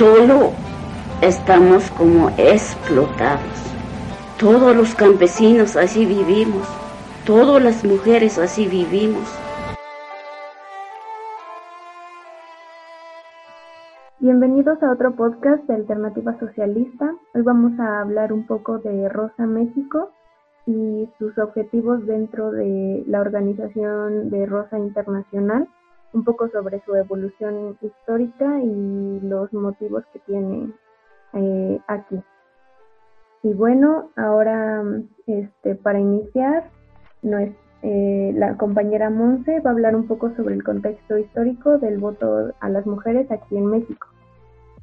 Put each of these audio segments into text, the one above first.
Solo estamos como explotados. Todos los campesinos así vivimos. Todas las mujeres así vivimos. Bienvenidos a otro podcast de Alternativa Socialista. Hoy vamos a hablar un poco de Rosa México y sus objetivos dentro de la organización de Rosa Internacional, un poco sobre su evolución histórica y los motivos que tiene eh, aquí. Y bueno, ahora este, para iniciar, eh, la compañera Monse va a hablar un poco sobre el contexto histórico del voto a las mujeres aquí en México.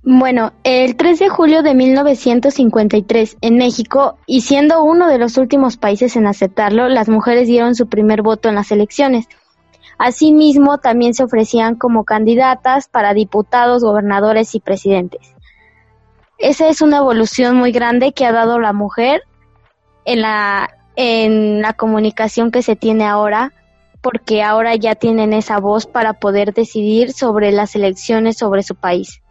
Bueno, el 3 de julio de 1953 en México, y siendo uno de los últimos países en aceptarlo, las mujeres dieron su primer voto en las elecciones. Asimismo, también se ofrecían como candidatas para diputados, gobernadores y presidentes. Esa es una evolución muy grande que ha dado la mujer en la, en la comunicación que se tiene ahora, porque ahora ya tienen esa voz para poder decidir sobre las elecciones sobre su país.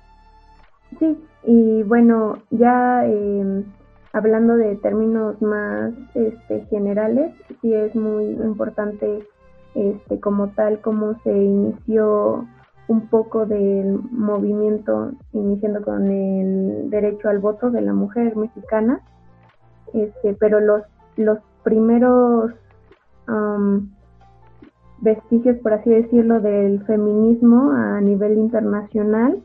Sí, y bueno, ya eh, hablando de términos más este, generales, sí es muy importante este, como tal cómo se inició un poco del movimiento, iniciando con el derecho al voto de la mujer mexicana, este, pero los, los primeros vestigios, por así decirlo, del feminismo a nivel internacional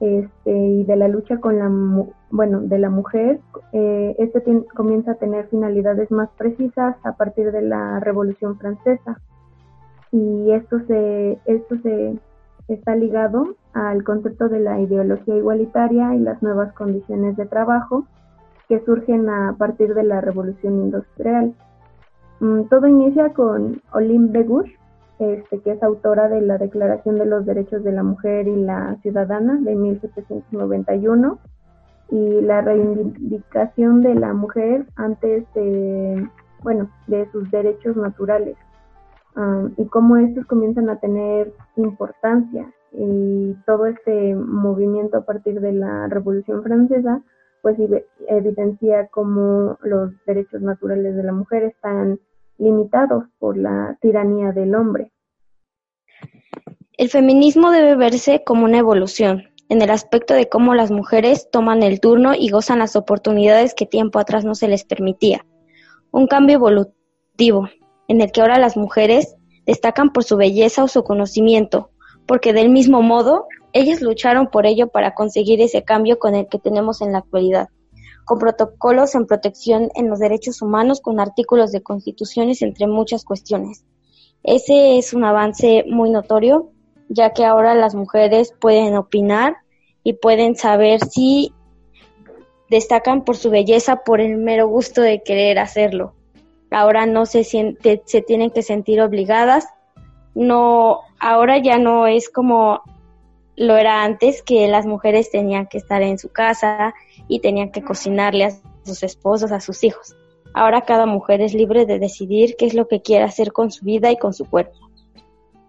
este, y de la lucha con la, bueno, de la mujer, eh, este comienza a tener finalidades más precisas a partir de la Revolución Francesa. Y esto se, esto se está ligado al concepto de la ideología igualitaria y las nuevas condiciones de trabajo que surgen a partir de la revolución industrial. Mm, todo inicia con de Gouges, este, que es autora de la Declaración de los Derechos de la Mujer y la Ciudadana de 1791 y la reivindicación de la mujer antes de, bueno, de sus derechos naturales y cómo estos comienzan a tener importancia y todo este movimiento a partir de la Revolución Francesa pues evidencia cómo los derechos naturales de la mujer están limitados por la tiranía del hombre. El feminismo debe verse como una evolución, en el aspecto de cómo las mujeres toman el turno y gozan las oportunidades que tiempo atrás no se les permitía. Un cambio evolutivo, en el que ahora las mujeres destacan por su belleza o su conocimiento, porque del mismo modo ellas lucharon por ello para conseguir ese cambio con el que tenemos en la actualidad, con protocolos en protección en los derechos humanos, con artículos de constituciones, entre muchas cuestiones. Ese es un avance muy notorio, ya que ahora las mujeres pueden opinar y pueden saber si destacan por su belleza por el mero gusto de querer hacerlo ahora no se, siente, se tienen que sentir obligadas, no, ahora ya no es como lo era antes, que las mujeres tenían que estar en su casa y tenían que cocinarle a sus esposos, a sus hijos. Ahora cada mujer es libre de decidir qué es lo que quiere hacer con su vida y con su cuerpo.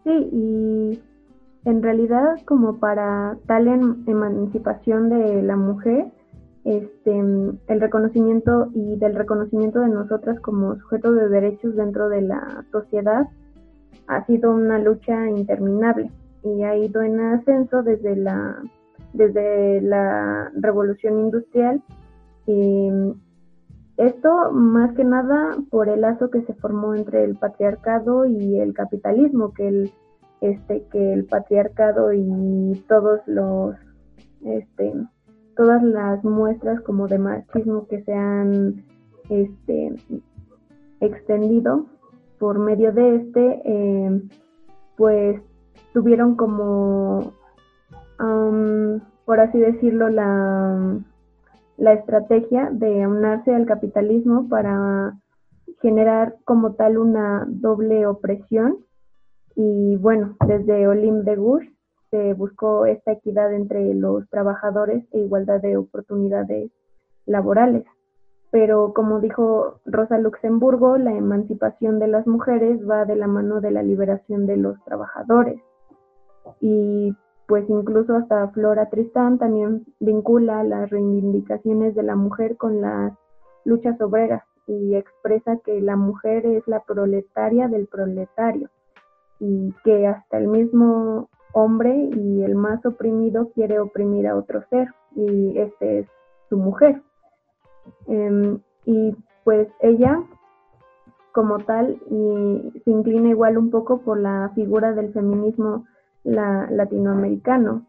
Sí, y en realidad como para tal emancipación de la mujer, este, el reconocimiento y del reconocimiento de nosotras como sujetos de derechos dentro de la sociedad ha sido una lucha interminable y ha ido en ascenso desde la desde la revolución industrial. Y esto más que nada por el lazo que se formó entre el patriarcado y el capitalismo que el este que el patriarcado y todos los este todas las muestras como de machismo que se han este, extendido por medio de este, eh, pues tuvieron como, por así decirlo, la, la estrategia de unarse al capitalismo para generar como tal una doble opresión. Y bueno, desde Olim de Gush se buscó esta equidad entre los trabajadores e igualdad de oportunidades laborales. Pero como dijo Rosa Luxemburgo, la emancipación de las mujeres va de la mano de la liberación de los trabajadores. Y pues incluso hasta Flora Tristán también vincula las reivindicaciones de la mujer con las luchas obreras y expresa que la mujer es la proletaria del proletario y que hasta el mismo hombre y el más oprimido quiere oprimir a otro ser y este es su mujer. Em, y pues ella como tal y se inclina igual un poco por la figura del feminismo latinoamericano.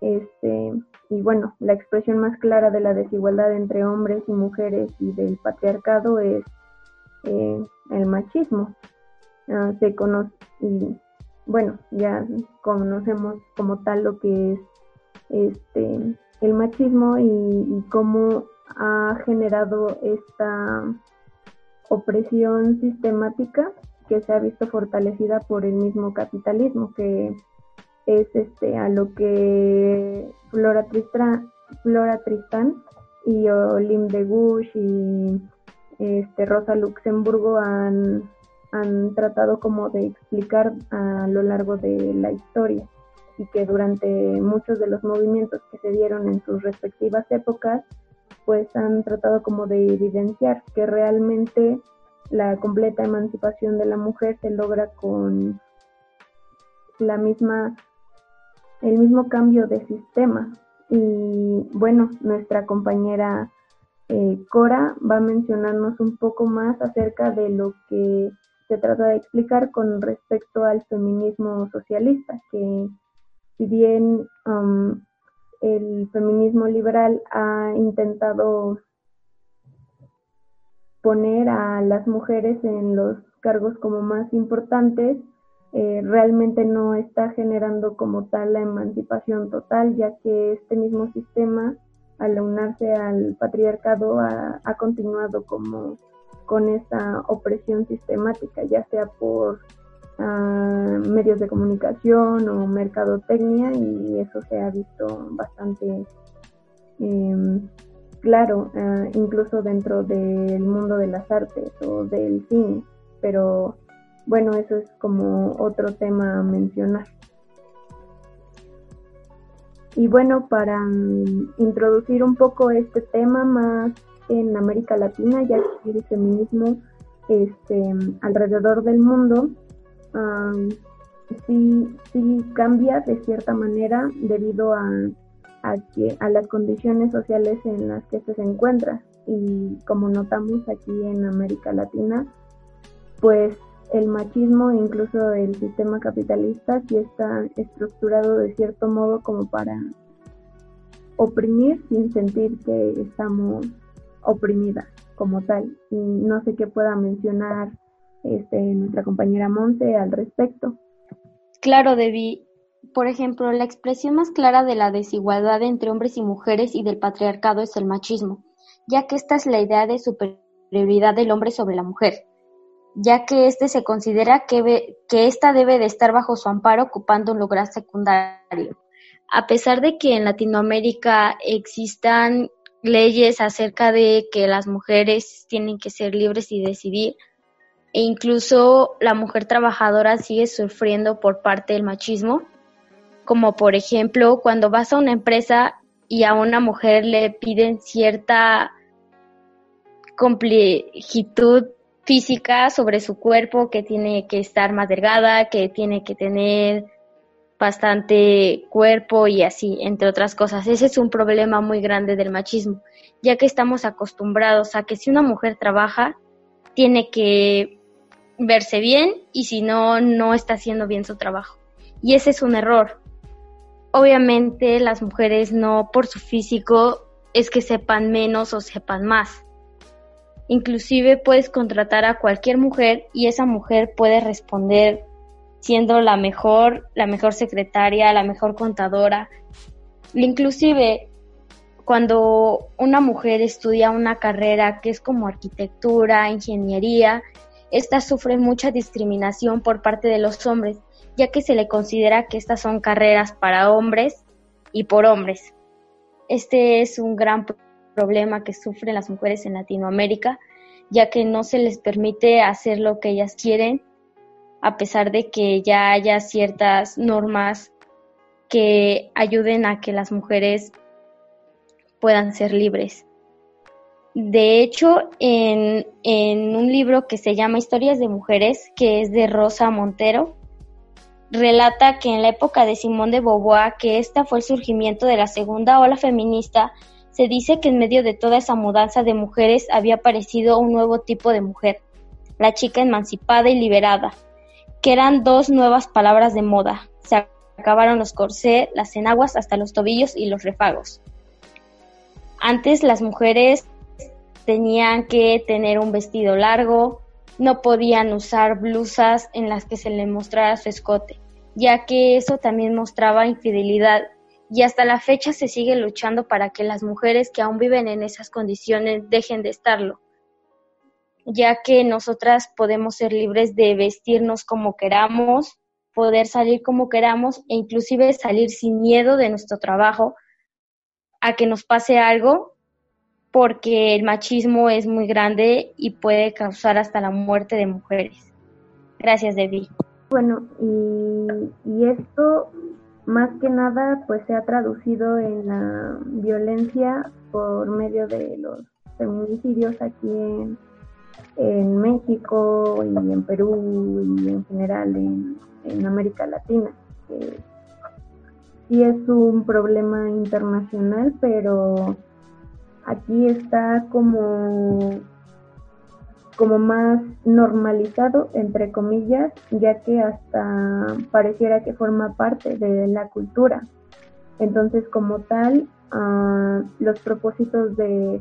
Este, y bueno, la expresión más clara de la desigualdad entre hombres y mujeres y del patriarcado es eh, el machismo. Ah, se conoce, y bueno, ya conocemos como tal lo que es este el machismo y, cómo ha generado esta opresión sistemática que se ha visto fortalecida por el mismo capitalismo, que es este a lo que Flora, Flora Tristán y Olim de Gush y este, Rosa Luxemburgo han, han tratado como de explicar a lo largo de la historia y que durante muchos de los movimientos que se dieron en sus respectivas épocas pues han tratado como de evidenciar que realmente la completa emancipación de la mujer se logra con la misma el mismo cambio de sistema. Y bueno, nuestra compañera eh, Cora va a mencionarnos un poco más acerca de lo que se trata de explicar con respecto al feminismo socialista, que si bien um, el feminismo liberal ha intentado poner a las mujeres en los cargos como más importantes, eh, realmente no está generando como tal la emancipación total, ya que este mismo sistema, al unarse al patriarcado, ha, continuado como con esa opresión sistemática, ya sea por ah, medios de comunicación o mercadotecnia, y eso se ha visto bastante em, claro, ah, incluso dentro del mundo de las artes o del cine, pero bueno, eso es como otro tema a mencionar. Y bueno, para mm, introducir un poco este tema más en América Latina, ya que el feminismo este, alrededor del mundo sí, sí cambia de cierta manera debido a, a, que, a las condiciones sociales en las que se encuentra. Y como notamos aquí en América Latina, pues el machismo e incluso el sistema capitalista sí está estructurado de cierto modo como para oprimir sin sentir que estamos oprimidas como tal. Y no sé qué pueda mencionar este, nuestra compañera Monte al respecto. Claro, Debbie. Por ejemplo, la expresión más clara de la desigualdad entre hombres y mujeres y del patriarcado es el machismo, ya que esta es la idea de superioridad del hombre sobre la mujer ya que éste se considera que, que debe de estar bajo su amparo ocupando un lugar secundario. A pesar de que en Latinoamérica existan leyes acerca de que las mujeres tienen que ser libres y decidir, e incluso la mujer trabajadora sigue sufriendo por parte del machismo, como por ejemplo cuando vas a una empresa y a una mujer le piden cierta complejitud física sobre su cuerpo, que tiene que estar más delgada, que tiene que tener bastante cuerpo y así, entre otras cosas. Ese es un problema muy grande del machismo, ya que estamos acostumbrados a que si una mujer trabaja, tiene que verse bien y si no, no está haciendo bien su trabajo. Y ese es un error. Obviamente las mujeres no por su físico es que sepan menos o sepan más. Inclusive puedes contratar a cualquier mujer y esa mujer puede responder siendo la mejor, la mejor secretaria, la mejor contadora. Inclusive cuando una mujer estudia una carrera que es como arquitectura, ingeniería, esta sufre mucha discriminación por parte de los hombres, ya que se le considera que estas son carreras para hombres y por hombres. Este es un gran problema que sufren las mujeres en Latinoamérica, ya que no se les permite hacer lo que ellas quieren, a pesar de que ya haya ciertas normas que ayuden a que las mujeres puedan ser libres. De hecho, en, un libro que se llama Historias de Mujeres, que es de Rosa Montero, relata que en la época de Simón de Beauvoir, que esta fue el surgimiento de la segunda ola feminista, se dice que en medio de toda esa mudanza de mujeres había aparecido un nuevo tipo de mujer, la chica emancipada y liberada, que eran dos nuevas palabras de moda. Se acabaron los corsés, las enaguas hasta los tobillos y los refagos. Antes las mujeres tenían que tener un vestido largo, no podían usar blusas en las que se le mostrara su escote, ya que eso también mostraba infidelidad y hasta la fecha se sigue luchando para que las mujeres que aún viven en esas condiciones dejen de estarlo, ya que nosotras podemos ser libres de vestirnos como queramos, poder salir como queramos e inclusive salir sin miedo de nuestro trabajo a que nos pase algo porque el machismo es muy grande y puede causar hasta la muerte de mujeres. Gracias, Debbie. Bueno, y, y esto más que nada pues se ha traducido en la violencia por medio de los feminicidios aquí en, en México y en Perú y en general en, en América Latina. Sí es un problema internacional, pero aquí está como, como más normalizado, entre comillas, ya que hasta pareciera que forma parte de la cultura. Entonces, como tal, uh, los propósitos de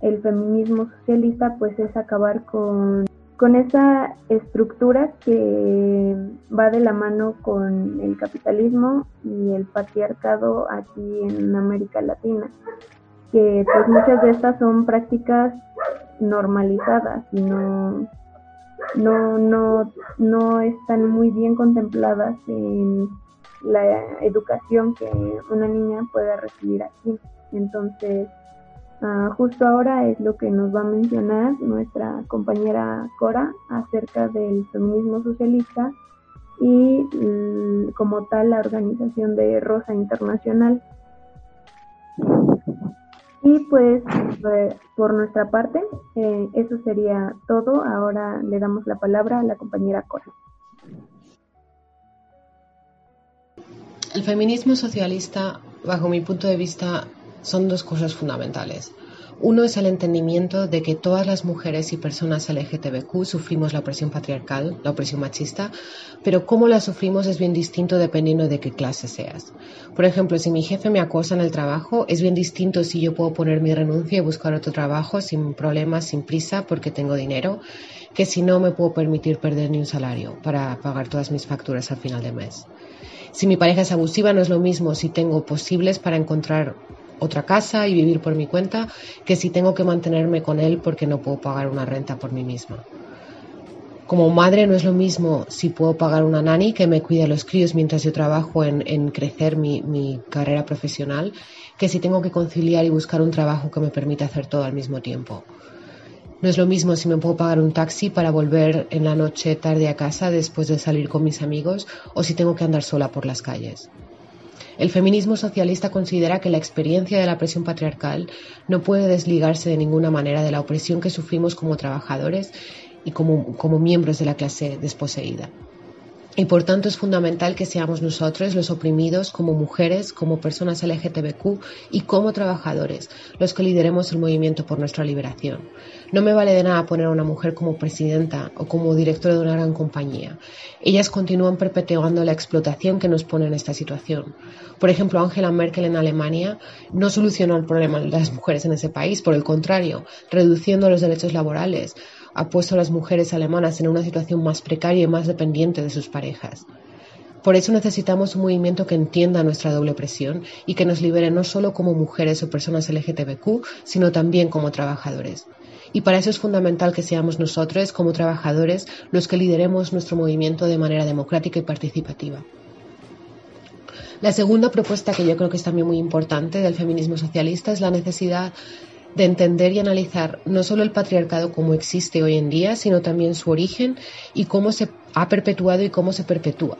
el feminismo socialista pues es acabar con, con esa estructura que va de la mano con el capitalismo y el patriarcado aquí en América Latina que pues muchas de estas son prácticas normalizadas y no, no, no, no están muy bien contempladas en la educación que una niña pueda recibir aquí. Entonces, uh, justo ahora es lo que nos va a mencionar nuestra compañera Cora acerca del feminismo socialista y mm, como tal la organización de Rosa Internacional. Y pues por nuestra parte, eh, eso sería todo. Ahora le damos la palabra a la compañera Cora. El feminismo socialista, bajo mi punto de vista, son dos cosas fundamentales. Uno es el entendimiento de que todas las mujeres y personas LGTBQ sufrimos la opresión patriarcal, la opresión machista, pero cómo la sufrimos es bien distinto dependiendo de qué clase seas. Por ejemplo, si mi jefe me acosa en el trabajo, es bien distinto si yo puedo poner mi renuncia y buscar otro trabajo sin problemas, sin prisa, porque tengo dinero, que si no me puedo permitir perder ni un salario para pagar todas mis facturas al final de mes. Si mi pareja es abusiva, no es lo mismo si tengo posibles para encontrar otra casa y vivir por mi cuenta que si tengo que mantenerme con él porque no puedo pagar una renta por mí misma. Como madre no es lo mismo si puedo pagar una nani que me cuide a los críos mientras yo trabajo en, crecer mi, mi, carrera profesional que si tengo que conciliar y buscar un trabajo que me permita hacer todo al mismo tiempo. No es lo mismo si me puedo pagar un taxi para volver en la noche tarde a casa después de salir con mis amigos o si tengo que andar sola por las calles. El feminismo socialista considera que la experiencia de la presión patriarcal no puede desligarse de ninguna manera de la opresión que sufrimos como trabajadores y como, como miembros de la clase desposeída. Y por tanto es fundamental que seamos nosotros los oprimidos como mujeres, como personas LGTBQ y como trabajadores los que lideremos el movimiento por nuestra liberación. No me vale de nada poner a una mujer como presidenta o como directora de una gran compañía. Ellas continúan perpetuando la explotación que nos pone en esta situación. Por ejemplo, Angela Merkel en Alemania no solucionó el problema de las mujeres en ese país, por el contrario, reduciendo los derechos laborales ha puesto a las mujeres alemanas en una situación más precaria y más dependiente de sus parejas. Por eso necesitamos un movimiento que entienda nuestra doble presión y que nos libere no solo como mujeres o personas LGTBQ, sino también como trabajadores. Y para eso es fundamental que seamos nosotros, como trabajadores, los que lideremos nuestro movimiento de manera democrática y participativa. La segunda propuesta que yo creo que es también muy importante del feminismo socialista es la necesidad de entender y analizar no solo el patriarcado como existe hoy en día, sino también su origen y cómo se ha perpetuado y cómo se perpetúa.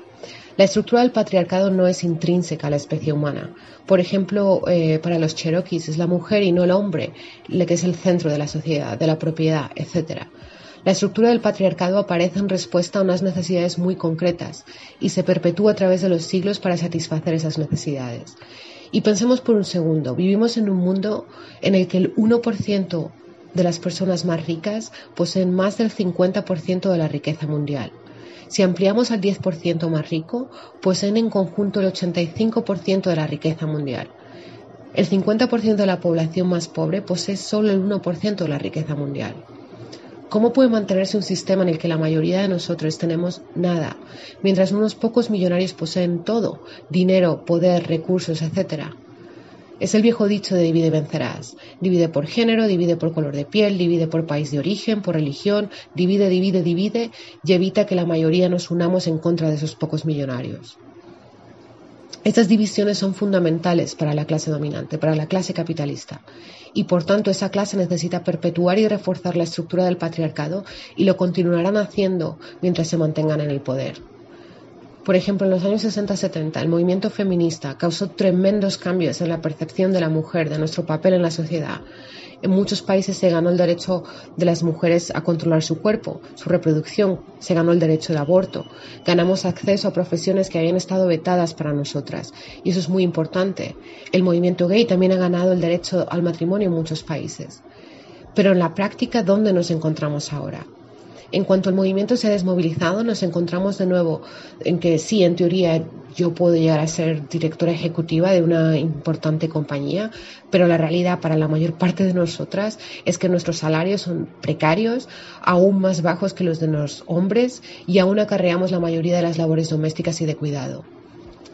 La estructura del patriarcado no es intrínseca a la especie humana. Por ejemplo, eh, para los cherokees es la mujer y no el hombre la que es el centro de la sociedad, de la propiedad, etc. La estructura del patriarcado aparece en respuesta a unas necesidades muy concretas y se perpetúa a través de los siglos para satisfacer esas necesidades. Y pensemos por un segundo, vivimos en un mundo en el que el 1% de las personas más ricas poseen más del 50% de la riqueza mundial. Si ampliamos al 10% más rico, poseen en conjunto el 85% de la riqueza mundial. El 50% de la población más pobre posee solo el 1% de la riqueza mundial. ¿Cómo puede mantenerse un sistema en el que la mayoría de nosotros tenemos nada, mientras unos pocos millonarios poseen todo, dinero, poder, recursos, etcétera? Es el viejo dicho de divide y vencerás. Divide por género, divide por color de piel, divide por país de origen, por religión, divide, divide, divide y evita que la mayoría nos unamos en contra de esos pocos millonarios. Estas divisiones son fundamentales para la clase dominante, para la clase capitalista, y por tanto esa clase necesita perpetuar y reforzar la estructura del patriarcado y lo continuarán haciendo mientras se mantengan en el poder. Por ejemplo, en los años 60-70, el movimiento feminista causó tremendos cambios en la percepción de la mujer, de nuestro papel en la sociedad. En muchos países se ganó el derecho de las mujeres a controlar su cuerpo, su reproducción, se ganó el derecho de aborto, ganamos acceso a profesiones que habían estado vetadas para nosotras. Y eso es muy importante. El movimiento gay también ha ganado el derecho al matrimonio en muchos países. Pero en la práctica, ¿dónde nos encontramos ahora? En cuanto el movimiento se ha desmovilizado, nos encontramos de nuevo en que sí, en teoría yo puedo llegar a ser directora ejecutiva de una importante compañía, pero la realidad para la mayor parte de nosotras es que nuestros salarios son precarios, aún más bajos que los de los hombres y aún acarreamos la mayoría de las labores domésticas y de cuidado.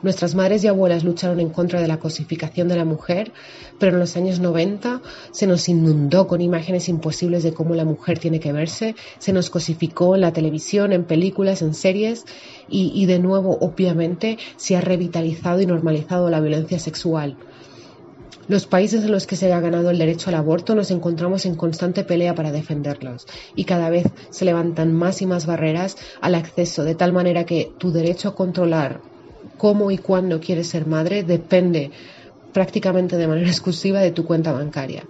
Nuestras madres y abuelas lucharon en contra de la cosificación de la mujer, pero en los años 90 se nos inundó con imágenes imposibles de cómo la mujer tiene que verse, se nos cosificó en la televisión, en películas, en series. Y, y de nuevo, obviamente, se ha revitalizado y normalizado la violencia sexual. Los países en los que se ha ganado el derecho al aborto nos encontramos en constante pelea para defenderlos. Y cada vez se levantan más y más barreras al acceso, de tal manera que tu derecho a controlar cómo y cuándo quieres ser madre depende prácticamente de manera exclusiva de tu cuenta bancaria.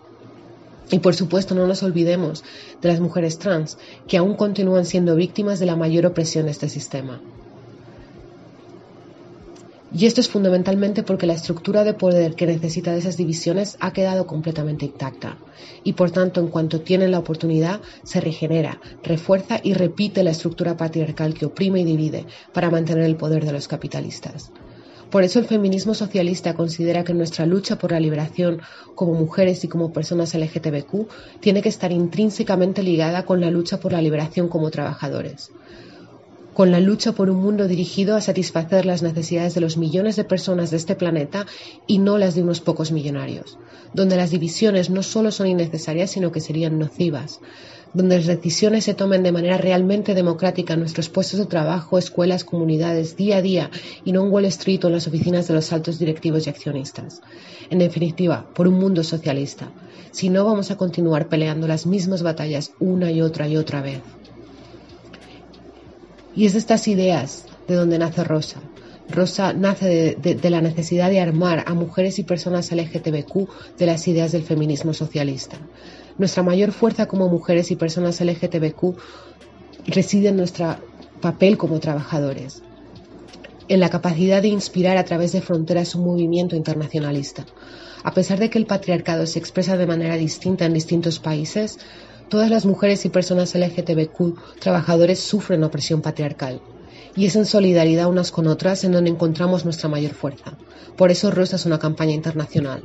Y por supuesto no nos olvidemos de las mujeres trans, que aún continúan siendo víctimas de la mayor opresión de este sistema. Y esto es fundamentalmente porque la estructura de poder que necesita de esas divisiones ha quedado completamente intacta. Y por tanto, en cuanto tienen la oportunidad, se regenera, refuerza y repite la estructura patriarcal que oprime y divide para mantener el poder de los capitalistas. Por eso el feminismo socialista considera que nuestra lucha por la liberación como mujeres y como personas LGTBQ tiene que estar intrínsecamente ligada con la lucha por la liberación como trabajadores con la lucha por un mundo dirigido a satisfacer las necesidades de los millones de personas de este planeta y no las de unos pocos millonarios, donde las divisiones no solo son innecesarias, sino que serían nocivas, donde las decisiones se tomen de manera realmente democrática en nuestros puestos de trabajo, escuelas, comunidades, día a día, y no en Wall Street o en las oficinas de los altos directivos y accionistas. En definitiva, por un mundo socialista. Si no, vamos a continuar peleando las mismas batallas una y otra y otra vez. Y es de estas ideas de donde nace Rosa. Rosa nace de, la necesidad de armar a mujeres y personas LGTBQ de las ideas del feminismo socialista. Nuestra mayor fuerza como mujeres y personas LGTBQ reside en nuestro papel como trabajadores, en la capacidad de inspirar a través de fronteras un movimiento internacionalista. A pesar de que el patriarcado se expresa de manera distinta en distintos países, Todas las mujeres y personas LGTBQ trabajadores sufren opresión patriarcal. Y es en solidaridad unas con otras en donde encontramos nuestra mayor fuerza. Por eso Rosa es una campaña internacional.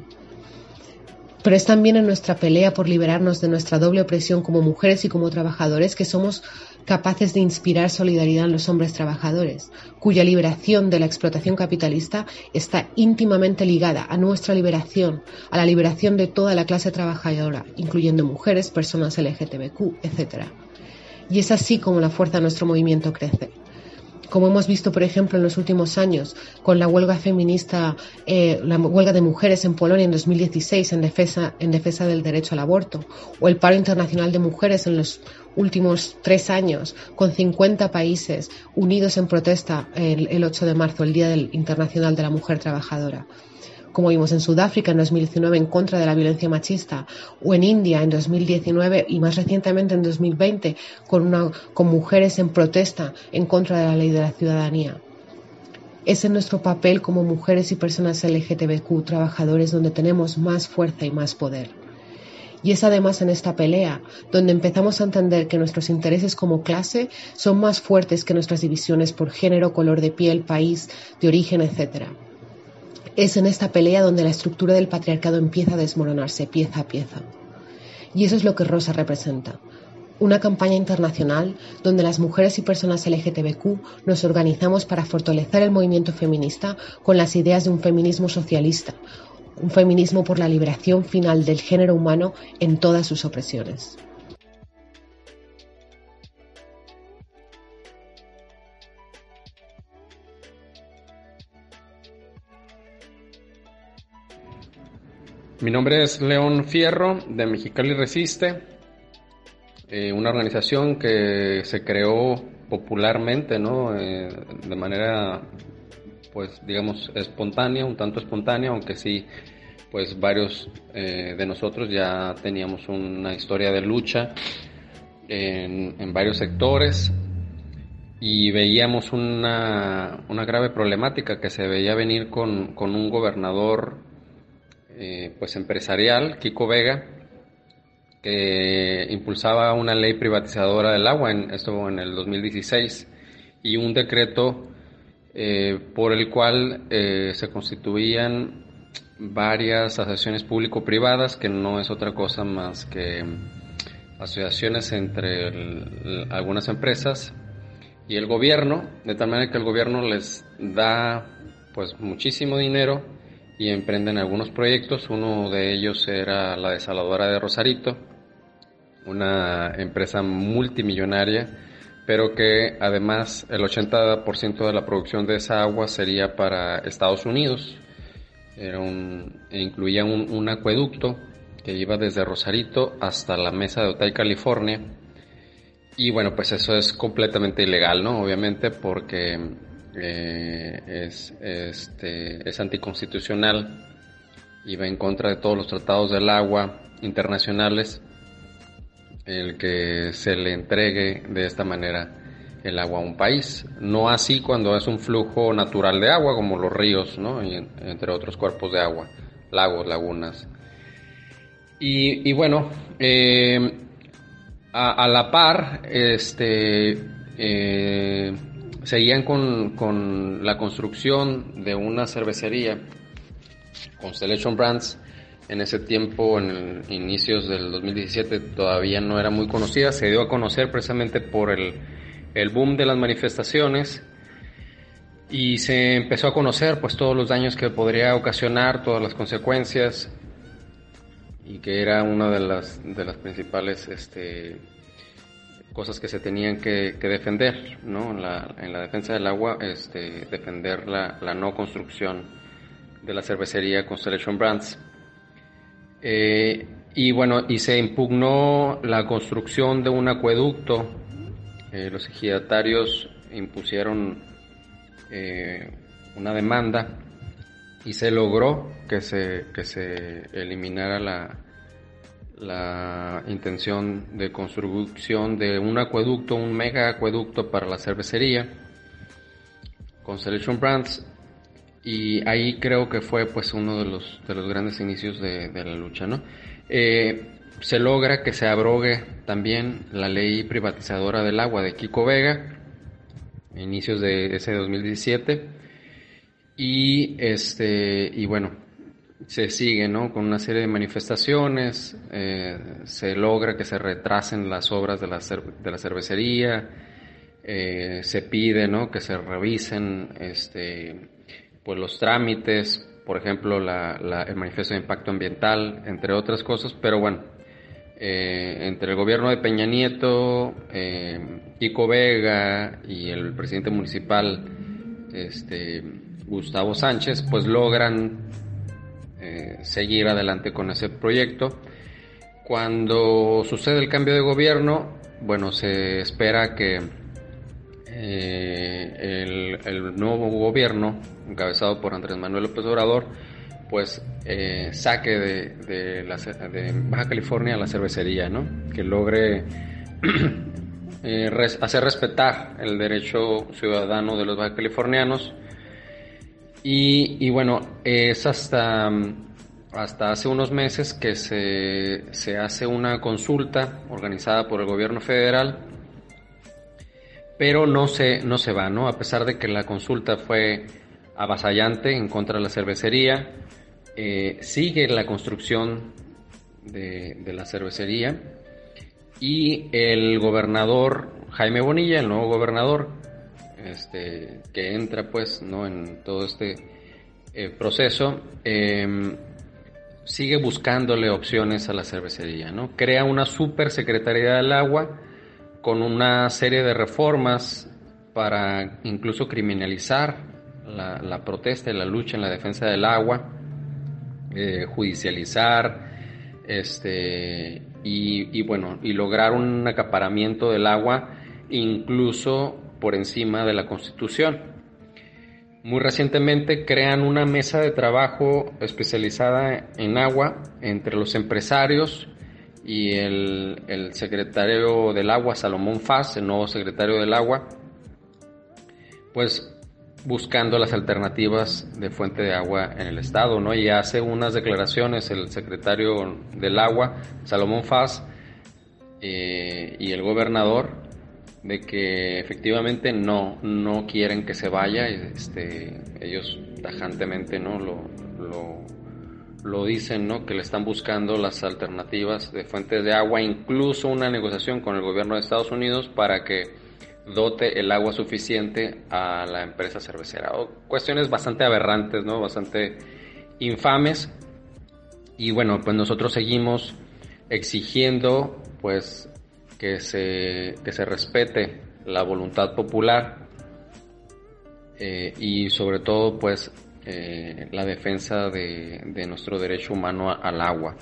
pero es también en nuestra pelea por liberarnos de nuestra doble opresión como mujeres y como trabajadores que somos capaces de inspirar solidaridad en los hombres trabajadores, cuya liberación de la explotación capitalista está íntimamente ligada a nuestra liberación, a la liberación de toda la clase trabajadora, incluyendo mujeres, personas LGTBQ, etc. Y es así como la fuerza de nuestro movimiento crece como hemos visto, por ejemplo, en los últimos años, con la huelga feminista, eh, la huelga de mujeres en Polonia en 2016 en defensa, en defensa del derecho al aborto, o el paro internacional de mujeres en los últimos tres años, con 50 países unidos en protesta el, el 8 de marzo, el Día del Internacional de la Mujer Trabajadora como vimos en Sudáfrica en 2019 en contra de la violencia machista, o en India en 2019 y más recientemente en 2020 con, una, con mujeres en protesta en contra de la ley de la ciudadanía. Es en nuestro papel como mujeres y personas LGTBQ trabajadores donde tenemos más fuerza y más poder. Y es además en esta pelea donde empezamos a entender que nuestros intereses como clase son más fuertes que nuestras divisiones por género, color de piel, país, de origen, etc. Es en esta pelea donde la estructura del patriarcado empieza a desmoronarse pieza a pieza. Y eso es lo que Rosa representa. Una campaña internacional donde las mujeres y personas LGTBQ nos organizamos para fortalecer el movimiento feminista con las ideas de un feminismo socialista, un feminismo por la liberación final del género humano en todas sus opresiones. Mi nombre es León Fierro de Mexicali Resiste, eh, una organización que se creó popularmente, ¿no? Eh, de manera, pues, digamos, espontánea, un tanto espontánea, aunque sí, pues, varios eh, de nosotros ya teníamos una historia de lucha en, varios sectores y veíamos una, una, grave problemática que se veía venir con, con un gobernador eh, pues empresarial, Kiko Vega, que impulsaba una ley privatizadora del agua, en, esto en el 2016, y un decreto eh, por el cual eh, se constituían varias asociaciones público-privadas, que no es otra cosa más que asociaciones entre algunas empresas y el gobierno, de tal manera que el gobierno les da pues muchísimo dinero y emprenden algunos proyectos. Uno de ellos era la desaladora de Rosarito, una empresa multimillonaria, pero que además el 80% de la producción de esa agua sería para Estados Unidos. Era un, e incluía un, acueducto que iba desde Rosarito hasta la mesa de Otay, California. Y bueno, pues eso es completamente ilegal, ¿no? Obviamente porque eh, es, este, es anticonstitucional y va en contra de todos los tratados del agua internacionales el que se le entregue de esta manera el agua a un país. No así cuando es un flujo natural de agua, como los ríos, ¿no? y, entre otros cuerpos de agua, lagos, lagunas. Y, bueno, eh, a, la par, este, eh, seguían con, la construcción de una cervecería, Constellation Brands, en ese tiempo, en inicios del 2017, todavía no era muy conocida, se dio a conocer precisamente por el, el boom de las manifestaciones y se empezó a conocer pues todos los daños que podría ocasionar, todas las consecuencias y que era una de las, de las principales este, cosas que se tenían que, defender, ¿no? La, en la defensa del agua, este, defender la, no construcción de la cervecería Constellation Brands. Eh, y bueno, y se impugnó la construcción de un acueducto. Eh, los ejidatarios impusieron eh, una demanda y se logró que se, que se eliminara la, la intención de construcción de un acueducto, un mega acueducto para la cervecería con Selection Brands y ahí creo que fue pues uno de los, de los grandes inicios de, la lucha, ¿no? Eh, se logra que se abrogue también la ley privatizadora del agua de Kiko Vega, inicios de ese 2017, y este, y bueno, se sigue, ¿no? Con una serie de manifestaciones, eh, se logra que se retrasen las obras de la, de la cervecería, eh, se pide, ¿no? Que se revisen, este, pues los trámites, por ejemplo, el manifiesto de impacto ambiental, entre otras cosas, pero bueno, eh, entre el gobierno de Peña Nieto, Kiko Vega y el presidente municipal, este, Gustavo Sánchez, pues logran eh, seguir adelante con ese proyecto. Cuando sucede el cambio de gobierno, bueno, se espera que el, el, nuevo gobierno, encabezado por Andrés Manuel López Obrador, pues eh, saque de, de, Baja California la cervecería, ¿no? Que logre eh, hacer respetar el derecho ciudadano de los baja californianos. Y, bueno, es hasta, hasta hace unos meses que se, se hace una consulta organizada por el gobierno federal pero no se, no se va, ¿no? A pesar de que la consulta fue avasallante en contra de la cervecería, eh, sigue la construcción de, la cervecería y el gobernador Jaime Bonilla, el nuevo gobernador, este, que entra pues no en todo este eh, proceso, em, sigue buscándole opciones a la cervecería, ¿no? Crea una super secretaría del agua con una serie de reformas para incluso criminalizar la, protesta y la lucha en la defensa del agua eh, judicializar este, y, bueno, y lograr un acaparamiento del agua incluso por encima de la Constitución. Muy recientemente crean una mesa de trabajo especializada en agua entre los empresarios y el, el secretario del agua, Salomón Faz, el nuevo secretario del agua, pues buscando las alternativas de fuente de agua en el estado, ¿no? Y hace unas declaraciones el secretario del agua, Salomón Faz, eh, y el gobernador de que efectivamente no, no quieren que se vaya, este, ellos tajantemente no lo, lo, lo dicen, ¿no? que le están buscando las alternativas de fuentes de agua, incluso una negociación con el gobierno de Estados Unidos para que dote el agua suficiente a la empresa cervecera. cuestiones bastante aberrantes, ¿no? Bastante infames. Y bueno, pues nosotros seguimos exigiendo pues que se, que se respete la voluntad popular eh, y sobre todo pues eh, la defensa de, de nuestro derecho humano al agua.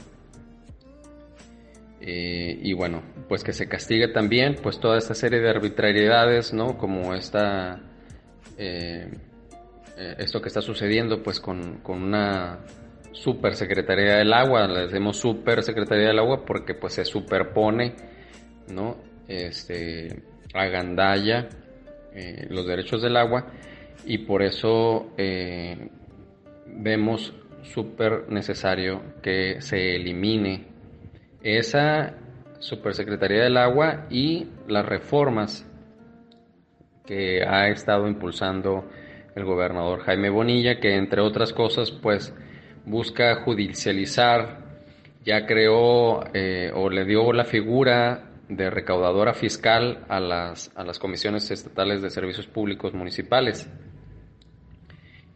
Eh, y bueno, pues que se castigue también pues toda esta serie de arbitrariedades, ¿no? Como esta, esto que está sucediendo pues con, con una super secretaría del agua, le decimos super secretaría del agua porque pues se superpone, ¿no? Este, agandalla los derechos del agua y por eso vemos súper necesario que se elimine esa Supersecretaría del Agua y las reformas que ha estado impulsando el gobernador Jaime Bonilla, que entre otras cosas, pues busca judicializar, ya creó eh, o le dio la figura de recaudadora fiscal a las, a las comisiones estatales de servicios públicos municipales.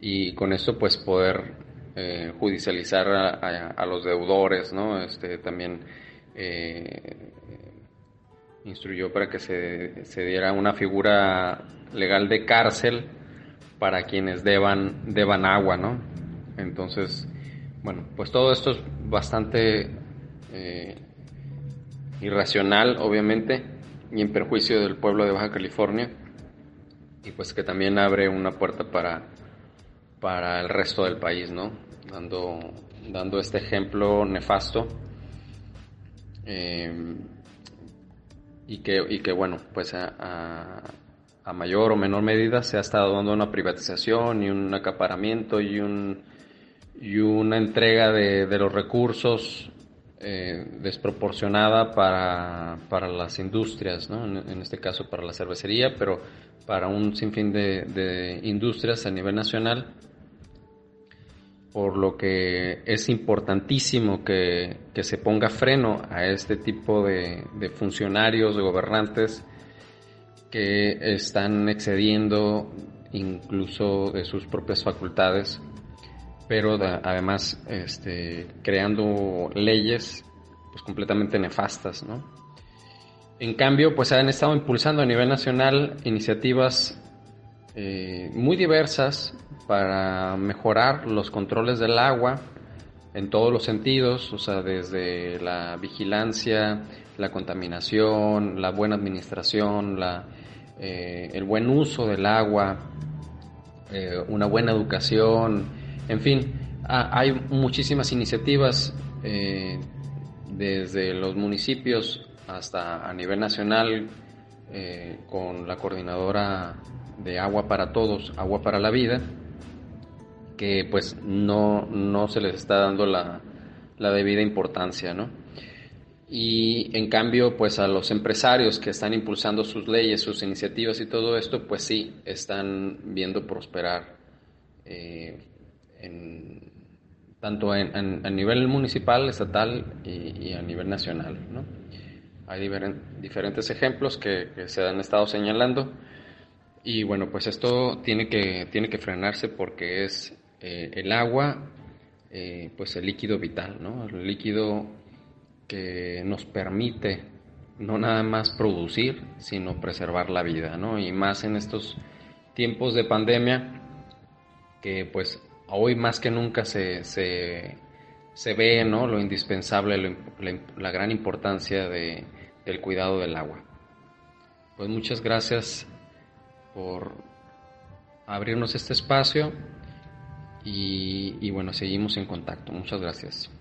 Y con esto, pues poder eh, judicializar a, los deudores, ¿no? Este, también eh, instruyó para que se, se, diera una figura legal de cárcel para quienes deban, deban agua, ¿no? Entonces, bueno, pues todo esto es bastante eh, irracional, obviamente, y en perjuicio del pueblo de Baja California, y pues que también abre una puerta para, para el resto del país, ¿no? dando, dando este ejemplo nefasto. Eh, y, que, y que, bueno, pues a, a, mayor o menor medida se ha estado dando una privatización y un acaparamiento y, un, y una entrega de, de los recursos eh, desproporcionada para, para, las industrias, ¿no? en, este caso para la cervecería, pero para un sinfín de, de industrias a nivel nacional por lo que es importantísimo que, se ponga freno a este tipo de, funcionarios, de gobernantes que están excediendo incluso de sus propias facultades, pero además este, creando leyes pues, completamente nefastas. En cambio, pues han estado impulsando a nivel nacional iniciativas eh, muy diversas para mejorar los controles del agua en todos los sentidos, o sea, desde la vigilancia, la contaminación, la buena administración, la, eh, el buen uso del agua, eh, una buena educación, en fin, hay muchísimas iniciativas eh, desde los municipios hasta a nivel nacional con la coordinadora de Agua para Todos, Agua para la Vida, que pues no, no se les está dando la, la debida importancia, ¿no? Y en cambio, pues a los empresarios que están impulsando sus leyes, sus iniciativas y todo esto, pues sí, están viendo prosperar eh, tanto en, a nivel municipal, estatal y, a nivel nacional. ¿no? Hay diferentes ejemplos que, se han estado señalando y bueno, pues esto tiene que, tiene que frenarse porque es eh, el agua, eh, pues el líquido vital, ¿no? El líquido que nos permite no nada más producir, sino preservar la vida, ¿no? Y más en estos tiempos de pandemia, que pues hoy más que nunca se, se, ve, ¿no? Lo indispensable, la, gran importancia de, del cuidado del agua. Pues muchas gracias por abrirnos este espacio y, y bueno, seguimos en contacto. Muchas gracias.